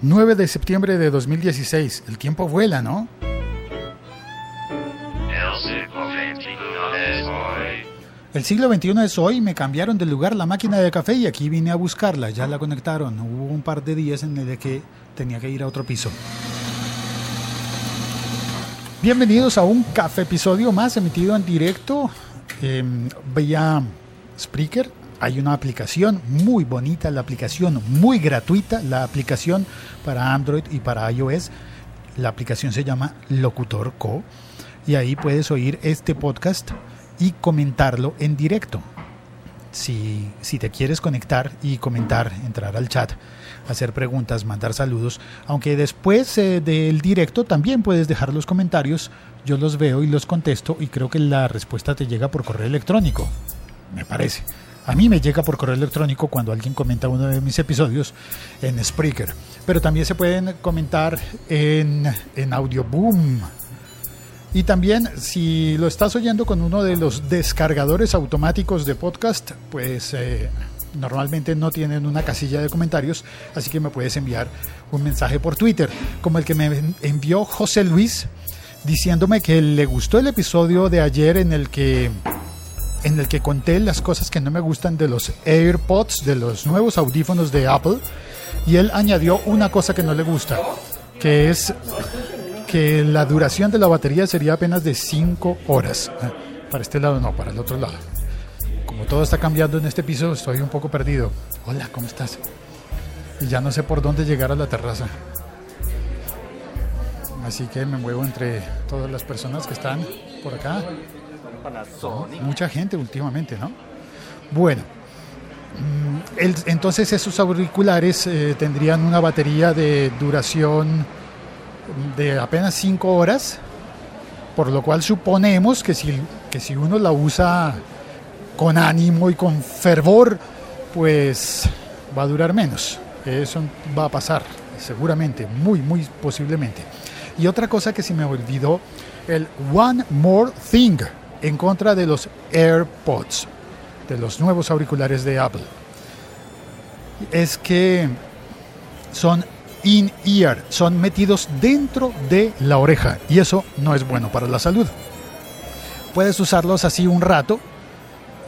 9 de septiembre de 2016. El tiempo vuela, ¿no? El siglo XXI es hoy, me cambiaron de lugar la máquina de café y aquí vine a buscarla, ya la conectaron. Hubo un par de días en el que tenía que ir a otro piso. Bienvenidos a un café episodio más emitido en directo eh, vía Spreaker. Hay una aplicación muy bonita, la aplicación muy gratuita, la aplicación para Android y para iOS. La aplicación se llama Locutor Co. Y ahí puedes oír este podcast y comentarlo en directo. Si, si te quieres conectar y comentar, entrar al chat, hacer preguntas, mandar saludos, aunque después eh, del directo también puedes dejar los comentarios, yo los veo y los contesto y creo que la respuesta te llega por correo electrónico, me parece. A mí me llega por correo electrónico cuando alguien comenta uno de mis episodios en Spreaker. Pero también se pueden comentar en, en Audioboom. Y también si lo estás oyendo con uno de los descargadores automáticos de podcast, pues eh, normalmente no tienen una casilla de comentarios, así que me puedes enviar un mensaje por Twitter, como el que me envió José Luis diciéndome que le gustó el episodio de ayer en el que en el que conté las cosas que no me gustan de los AirPods, de los nuevos audífonos de Apple, y él añadió una cosa que no le gusta, que es que la duración de la batería sería apenas de 5 horas. Ah, para este lado no, para el otro lado. Como todo está cambiando en este piso, estoy un poco perdido. Hola, ¿cómo estás? Y ya no sé por dónde llegar a la terraza. Así que me muevo entre todas las personas que están por acá. Mucha gente últimamente, ¿no? Bueno, mm, entonces esos auriculares eh, tendrían una batería de duración de apenas 5 horas, por lo cual suponemos que si, que si uno la usa con ánimo y con fervor, pues va a durar menos. Eso va a pasar, seguramente, muy, muy posiblemente. Y otra cosa que se me olvidó, el One More Thing en contra de los AirPods, de los nuevos auriculares de Apple, es que son in-ear, son metidos dentro de la oreja y eso no es bueno para la salud. Puedes usarlos así un rato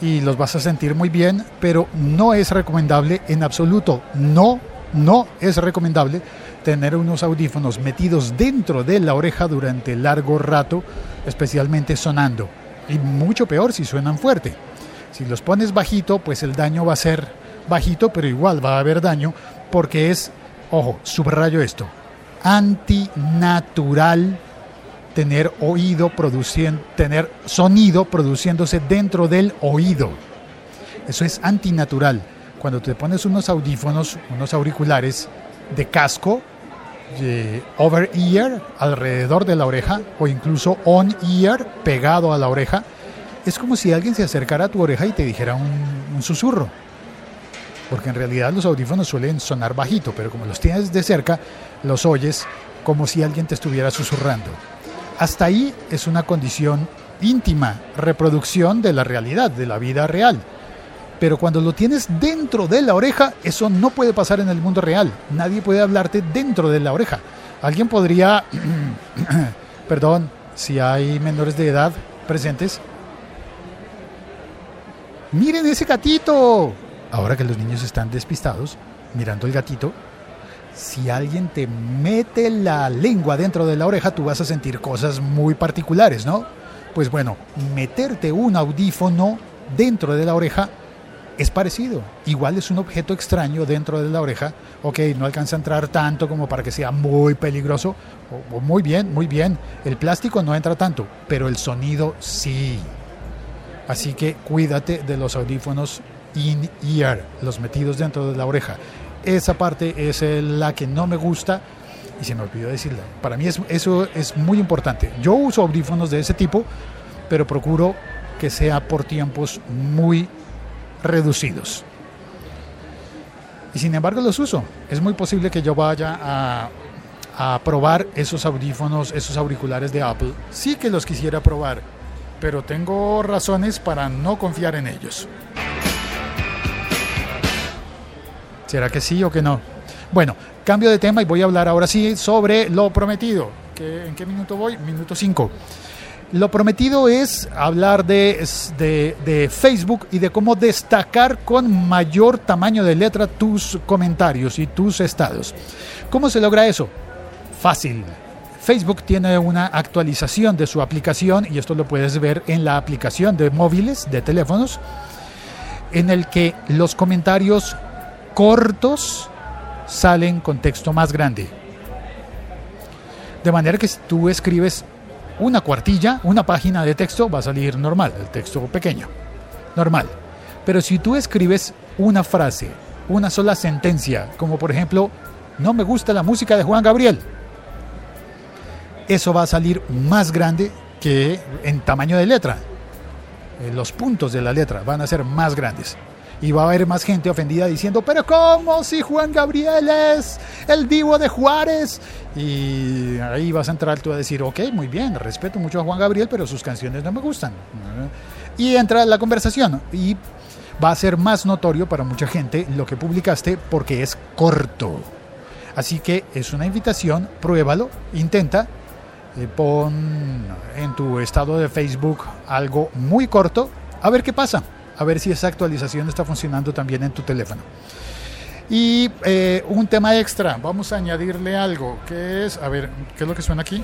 y los vas a sentir muy bien, pero no es recomendable en absoluto, no, no es recomendable tener unos audífonos metidos dentro de la oreja durante largo rato, especialmente sonando. Y mucho peor si suenan fuerte. Si los pones bajito, pues el daño va a ser bajito, pero igual va a haber daño porque es, ojo, subrayo esto, antinatural tener oído produciendo, tener sonido produciéndose dentro del oído. Eso es antinatural. Cuando te pones unos audífonos, unos auriculares de casco, over ear alrededor de la oreja o incluso on ear pegado a la oreja, es como si alguien se acercara a tu oreja y te dijera un, susurro. Porque en realidad los audífonos suelen sonar bajito, pero como los tienes de cerca, los oyes como si alguien te estuviera susurrando. Hasta ahí es una condición íntima, reproducción de la realidad, de la vida real. Pero cuando lo tienes dentro de la oreja, eso no puede pasar en el mundo real. Nadie puede hablarte dentro de la oreja. Alguien podría, perdón, si hay menores de edad presentes, miren ese gatito. Ahora que los niños están despistados, mirando el gatito, si alguien te mete la lengua dentro de la oreja, tú vas a sentir cosas muy particulares, ¿no? Pues bueno, meterte un audífono dentro de la oreja es parecido. Igual es un objeto extraño dentro de la oreja. Ok, no alcanza a entrar tanto como para que sea muy peligroso. O, muy bien, muy bien. El plástico no entra tanto, pero el sonido sí. Así que cuídate de los audífonos in-ear, los metidos dentro de la oreja. Esa parte es la que no me gusta y se me olvidó decirla. Para mí eso es muy importante. Yo uso audífonos de ese tipo, pero procuro que sea por tiempos muy reducidos. Y sin embargo los uso. Es muy posible que yo vaya a, a probar esos audífonos, esos auriculares de Apple. Sí que los quisiera probar, pero tengo razones para no confiar en ellos. ¿Será que sí o que no? Bueno, cambio de tema y voy a hablar ahora sí sobre lo prometido. ¿En qué minuto voy? Minuto 5. Lo prometido es hablar de, de, Facebook y de cómo destacar con mayor tamaño de letra tus comentarios y tus estados. ¿Cómo se logra eso? Fácil. Facebook tiene una actualización de su aplicación y esto lo puedes ver en la aplicación de móviles, de teléfonos, en el que los comentarios cortos salen con texto más grande. De manera que si tú escribes una cuartilla, una página de texto, va a salir normal, el texto pequeño, normal. Pero si tú escribes una frase, una sola sentencia, como por ejemplo, no me gusta la música de Juan Gabriel, eso va a salir más grande que en tamaño de letra. Eh, los puntos de la letra van a ser más grandes y va a haber más gente ofendida diciendo, pero ¿cómo si Juan Gabriel es el divo de Juárez? Y ahí vas a entrar tú a decir, ok, muy bien, respeto mucho a Juan Gabriel, pero sus canciones no me gustan. Y entra la conversación y va a ser más notorio para mucha gente lo que publicaste porque es corto. Así que es una invitación, pruébalo, intenta, eh, pon en tu estado de Facebook algo muy corto, a ver qué pasa a ver si esa actualización está funcionando también en tu teléfono. Y eh, un tema extra, vamos a añadirle algo, que es, a ver, ¿qué es lo que suena aquí?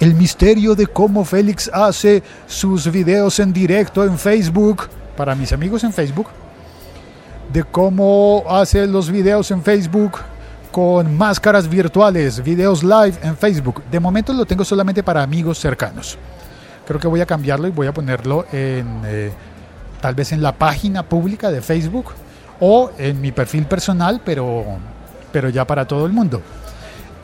El misterio de cómo Félix hace sus videos en directo en Facebook, para mis amigos en Facebook, de cómo hace los videos en Facebook con máscaras virtuales, videos live en Facebook. De momento lo tengo solamente para amigos cercanos. Creo que voy a cambiarlo y voy a ponerlo en eh, tal vez en la página pública de Facebook o en mi perfil personal, pero, pero ya para todo el mundo.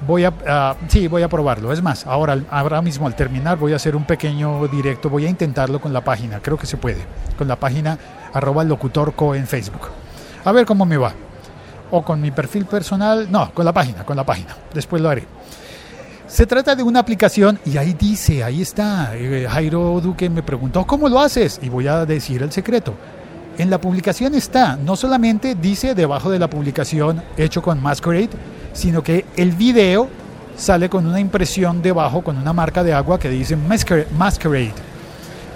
Voy a, sí, voy a probarlo. Es más, ahora, ahora mismo al terminar voy a hacer un pequeño directo. Voy a intentarlo con la página. Creo que se puede. Con la página arroba locutorco en Facebook. A ver cómo me va. O con mi perfil personal. No, con la página, con la página. Después lo haré. Se trata de una aplicación y ahí dice, ahí está, eh, Jairo Duque me preguntó, ¿cómo lo haces? Y voy a decir el secreto. En la publicación está, no solamente dice debajo de la publicación hecho con Masquerade, sino que el video sale con una impresión debajo, con una marca de agua que dice Masquerade.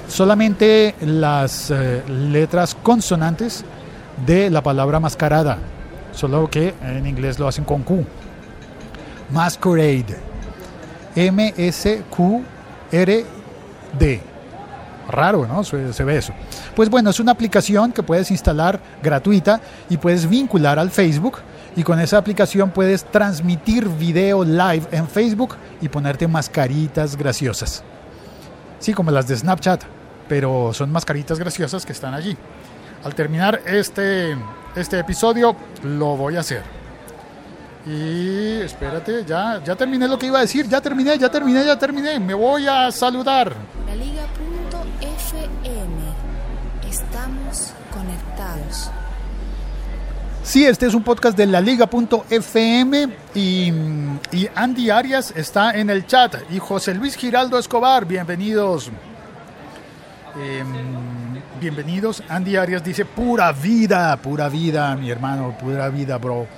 Solamente las eh, letras consonantes de la palabra mascarada, solo que en inglés lo hacen con Q. Masquerade. MSQRD. Raro, ¿no? Se, ve eso. Pues bueno, es una aplicación que puedes instalar gratuita y puedes vincular al Facebook. Y con esa aplicación puedes transmitir video live en Facebook y ponerte mascaritas graciosas. Sí, como las de Snapchat, pero son mascaritas graciosas que están allí. Al terminar este, este episodio, lo voy a hacer. Y espérate, ya, ya terminé lo que iba a decir, ya terminé, ya terminé, ya terminé. Me voy a saludar. La Liga.fm. Estamos conectados. Sí, este es un podcast de la Liga.fm y, y Andy Arias está en el chat y José Luis Giraldo Escobar, bienvenidos. Em, bienvenidos. Andy Arias dice, pura vida, pura vida, mi hermano, pura vida, bro.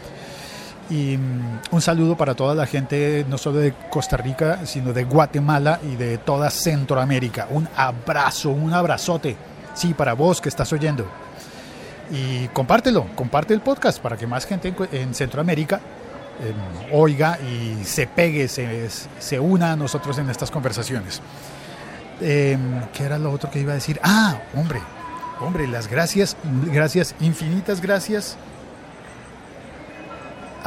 Y mm, un saludo para toda la gente, no solo de Costa Rica, sino de Guatemala y de toda Centroamérica. Un abrazo, un abrazote. Sí, para vos que estás oyendo. Y compártelo, comparte el podcast para que más gente en, Centroamérica em, oiga y se pegue, se, se, una a nosotros en estas conversaciones. Em, ¿Qué era lo otro que iba a decir? Ah, hombre, hombre, las gracias, gracias, infinitas gracias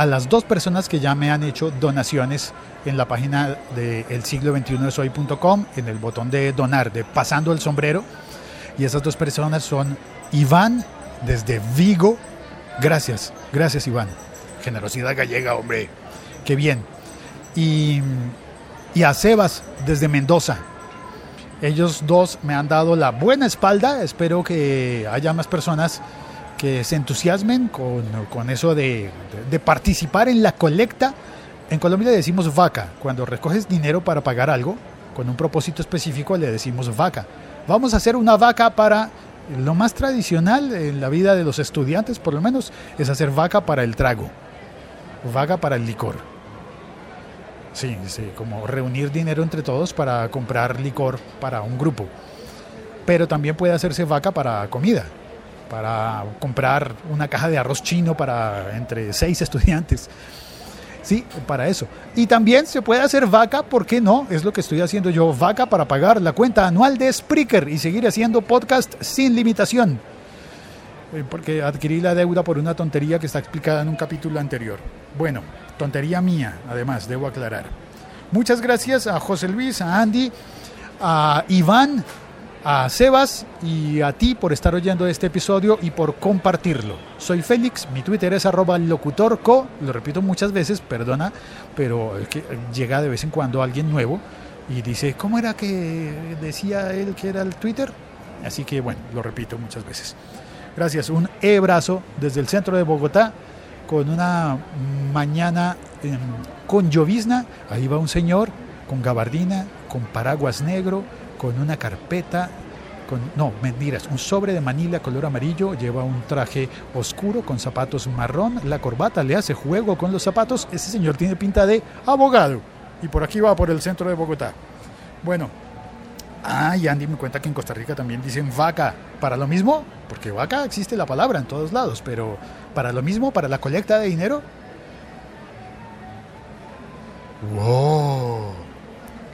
a las dos personas que ya me han hecho donaciones en la página de el siglo 21 de soy.com, en el botón de donar, de pasando el sombrero. Y esas dos personas son Iván desde Vigo. Gracias, gracias Iván. Generosidad gallega, hombre. Qué bien. Y, y a Sebas desde Mendoza. Ellos dos me han dado la buena espalda. Espero que haya más personas que se entusiasmen con, con eso de, de, participar en la colecta. En Colombia le decimos vaca. Cuando recoges dinero para pagar algo, con un propósito específico, le decimos vaca. Vamos a hacer una vaca para Lo más tradicional en la vida de los estudiantes, por lo menos, es hacer vaca para el trago, vaca para el licor. Sí, sí, como reunir dinero entre todos para comprar licor para un grupo. Pero también puede hacerse vaca para comida, para comprar una caja de arroz chino para entre seis estudiantes. Sí, para eso. Y también se puede hacer vaca, ¿por qué no? Es lo que estoy haciendo yo, vaca para pagar la cuenta anual de Spreaker y seguir haciendo podcast sin limitación. Eh, porque adquirí la deuda por una tontería que está explicada en un capítulo anterior. Bueno, tontería mía, además, debo aclarar. Muchas gracias a José Luis, a Andy, a Iván, a Sebas y a ti por estar oyendo este episodio y por compartirlo. Soy Félix, mi Twitter es arroba locutorco, lo repito muchas veces, perdona, pero llega de vez en cuando alguien nuevo y dice, ¿cómo era que decía él que era el Twitter? Así que bueno, lo repito muchas veces. Gracias, un e-brazo desde el centro de Bogotá con una mañana con llovizna, ahí va un señor con gabardina, con paraguas negro, con una carpeta, no, mentiras, un sobre de manila color amarillo, lleva un traje oscuro con zapatos marrón, la corbata le hace juego con los zapatos, ese señor tiene pinta de abogado y por aquí va por el centro de Bogotá. Bueno, ah, y Andy me cuenta que en Costa Rica también dicen vaca, para lo mismo, porque vaca existe la palabra en todos lados, pero para lo mismo, para la colecta de dinero. ¡Wow!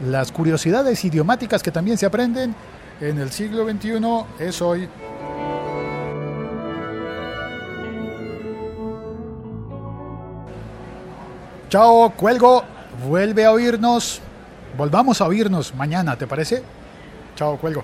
Las curiosidades idiomáticas que también se aprenden en el siglo XXI es hoy. Chao, cuelgo. Vuelve a oírnos. Volvamos a oírnos mañana, ¿te parece? Chao, cuelgo.